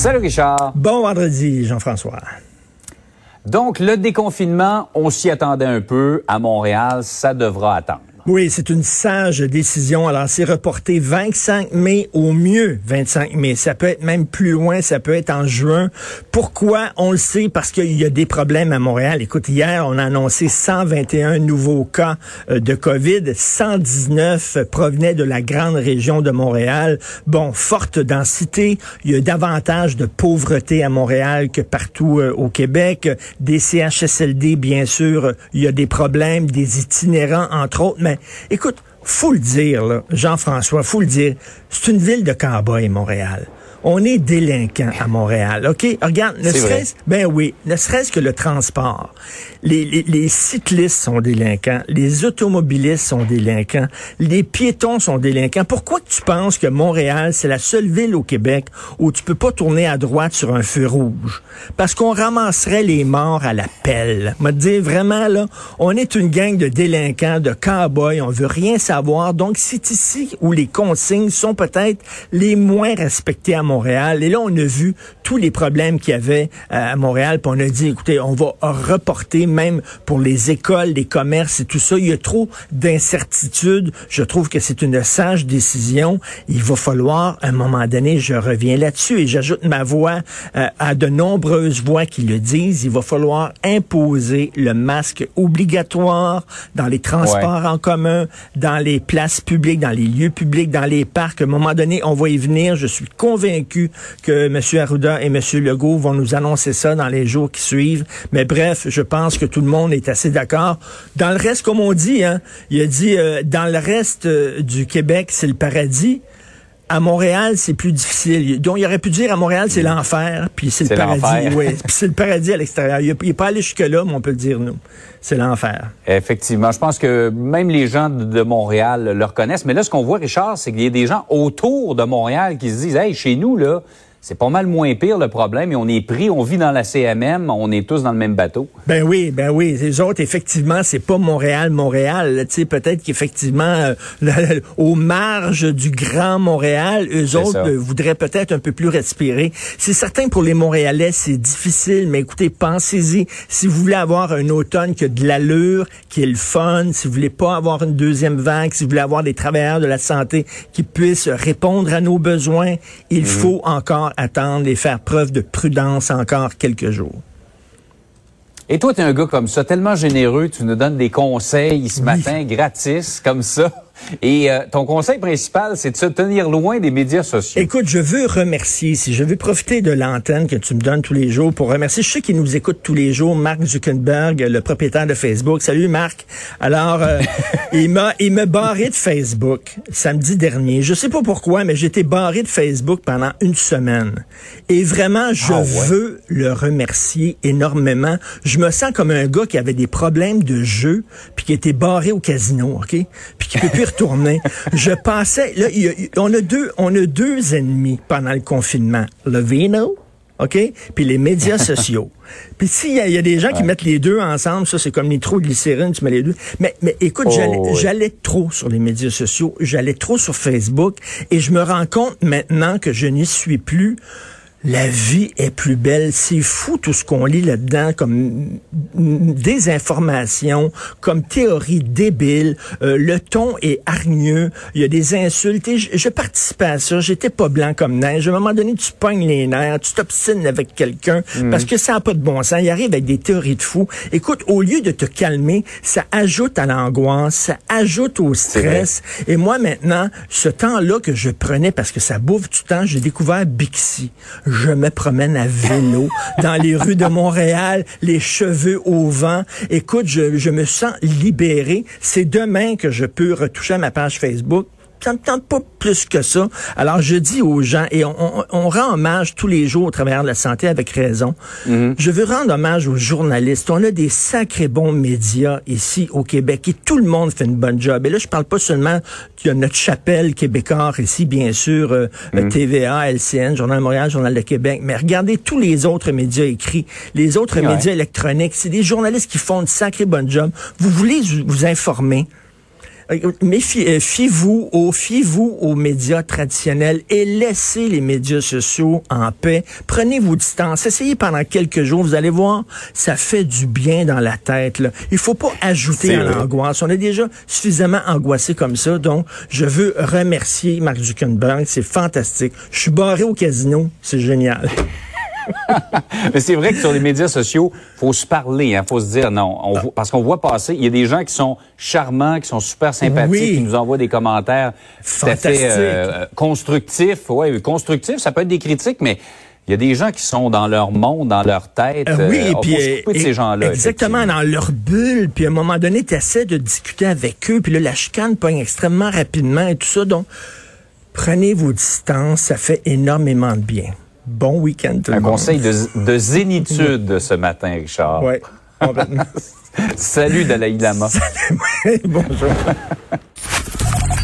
Salut Richard. Bon vendredi, Jean-François. Donc, le déconfinement, on s'y attendait un peu. À Montréal, ça devra attendre. Oui, c'est une sage décision. Alors, c'est reporté 25 mai au mieux 25 mai. Ça peut être même plus loin, ça peut être en juin. Pourquoi? On le sait parce qu'il y a des problèmes à Montréal. Écoute, hier, on a annoncé 121 nouveaux cas euh, de COVID. 119 provenaient de la grande région de Montréal. Bon, forte densité. Il y a davantage de pauvreté à Montréal que partout euh, au Québec. Des CHSLD, bien sûr. Il y a des problèmes, des itinérants, entre autres écoute, faut le dire, Jean-François, faut le dire, c'est une ville de cow Montréal on est délinquant à Montréal, OK? Regarde, ne serait-ce, ben oui, ne serait-ce que le transport. Les, les, les, cyclistes sont délinquants, les automobilistes sont délinquants, les piétons sont délinquants. Pourquoi tu penses que Montréal, c'est la seule ville au Québec où tu peux pas tourner à droite sur un feu rouge? Parce qu'on ramasserait les morts à la pelle. Me dire vraiment, là, on est une gang de délinquants, de cow-boys, on veut rien savoir. Donc, c'est ici où les consignes sont peut-être les moins respectées à Montréal. Et là, on a vu tous les problèmes qu'il y avait euh, à Montréal. Puis on a dit, écoutez, on va reporter même pour les écoles, les commerces et tout ça. Il y a trop d'incertitudes. Je trouve que c'est une sage décision. Il va falloir, à un moment donné, je reviens là-dessus et j'ajoute ma voix euh, à de nombreuses voix qui le disent. Il va falloir imposer le masque obligatoire dans les transports en commun, dans les places publiques, dans les lieux publics, dans les parcs. À un moment donné, on va y venir. Je suis convaincu que M. Arruda et M. Legault vont nous annoncer ça dans les jours qui suivent. Mais bref, je pense que tout le monde est assez d'accord. Dans le reste, comme on dit, hein, il a dit, euh, dans le reste euh, du Québec, c'est le paradis à Montréal, c'est plus difficile. Donc, il aurait pu dire à Montréal, c'est l'enfer, puis c'est le paradis. Oui, puis c'est le paradis à l'extérieur. Il n'est pas allé jusque-là, mais on peut le dire, nous. C'est l'enfer. Effectivement. Je pense que même les gens de Montréal le reconnaissent. Mais là, ce qu'on voit, Richard, c'est qu'il y a des gens autour de Montréal qui se disent, hey, chez nous, là, c'est pas mal moins pire le problème et on est pris, on vit dans la CMM, on est tous dans le même bateau. Ben oui, ben oui, les autres effectivement, c'est pas Montréal Montréal, tu sais peut-être qu'effectivement euh, aux marges du grand Montréal, eux autres euh, voudraient peut-être un peu plus respirer. C'est certain pour les Montréalais, c'est difficile, mais écoutez, pensez-y, si vous voulez avoir un automne qui a de l'allure, qui est le fun, si vous voulez pas avoir une deuxième vague, si vous voulez avoir des travailleurs de la santé qui puissent répondre à nos besoins, il mhm. faut encore attendre et faire preuve de prudence encore quelques jours. Et toi, tu es un gars comme ça, tellement généreux, tu nous donnes des conseils ce matin gratis, comme ça. Et euh, ton conseil principal, c'est de se tenir loin des médias sociaux. Écoute, je veux remercier, si je veux profiter de l'antenne que tu me donnes tous les jours pour remercier ceux qui nous écoutent tous les jours, Mark Zuckerberg, le propriétaire de Facebook. Salut Marc. Alors, euh, il m'a il m'a barré de Facebook samedi dernier. Je sais pas pourquoi, mais j'étais barré de Facebook pendant une semaine. Et vraiment, je ah veux le remercier énormément. Je me sens comme un gars qui avait des problèmes de jeu puis qui était barré au casino, OK? Puis qui peut plus retourner. Je pensais, là, on a deux, on a deux ennemis pendant le confinement. Le vino, OK? Puis les médias sociaux. Puis s'il y, a des gens qui mettent les deux ensemble, ça c'est comme nitroglycérine, tu mets les deux. Mais, mais écoute, oh, j'allais trop sur les médias sociaux, j'allais trop sur Facebook et je me rends compte maintenant que je n'y suis plus la vie est plus belle. C'est fou tout ce qu'on lit là-dedans comme des informations, comme théories débiles. Euh, le ton est hargneux. Il y a des insultes. je, je, participais à ça. J'étais pas blanc comme neige. À un moment donné, tu pognes les nerfs, tu t'obstines avec quelqu'un mm. parce que ça n'a pas de bon sens. Il arrive avec des théories de fou. Écoute, au lieu de te calmer, ça ajoute à l'angoisse, ça ajoute au stress. Et moi, maintenant, ce temps-là que je prenais parce que ça bouffe du temps, j'ai découvert Bixi je me promène à vélo dans les rues de Montréal, les cheveux au vent. Écoute, je, je me sens libéré. C'est demain que je peux retoucher ma page Facebook ça me tente pas plus que ça. Alors, je dis aux gens, et on, on, rend hommage tous les jours au travers de la santé avec raison. Mm-hmm. Je veux rendre hommage aux journalistes. On a des sacrés bons médias ici au Québec et tout le monde fait une bonne job. Et là, je parle pas seulement de notre chapelle québécois ici, bien sûr, euh, mm-hmm. TVA, LCN, Journal de Montréal, Journal de Québec, mais regardez tous les autres médias écrits, les autres médias électroniques. C'est des journalistes qui font une sacrée bonne job. Vous voulez vous informer? Mais euh, fiez-vous aux, fiez-vous aux médias traditionnels et laissez les médias sociaux en paix. Prenez vos distances. Essayez pendant quelques jours. Vous allez voir, ça fait du bien dans la tête. Là. Il faut pas ajouter à l'angoisse. On est déjà suffisamment angoissé comme ça. Donc, je veux remercier Mark Zuckerberg. C'est fantastique. Je suis barré au casino. C'est génial. Mais c'est vrai que sur les médias sociaux, faut se parler, hein, faut se dire non, parce qu'on voit passer, il y a des gens qui sont charmants, qui sont super sympathiques, qui nous envoient des commentaires tout à fait euh, constructifs. Ouais, constructifs, ça peut être des critiques, mais il y a des gens qui sont dans leur monde, dans leur tête. Euh, oui, et euh, puis de ces gens-là. Exactement, dans leur bulle. Puis à un moment donné, tu essaies de discuter avec eux, puis là, la chicane pogne extrêmement rapidement et tout ça. Donc, prenez vos distances, ça fait énormément de bien. Bon week-end tout Un le monde. conseil de, de zénitude ce matin, Richard. Oui, Salut Dalai Lama. Salut, bonjour.